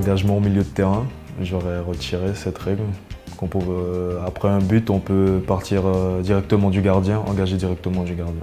Engagement au milieu de terrain, j'aurais retiré cette règle. Peut, euh, après un but, on peut partir euh, directement du gardien, engager directement du gardien.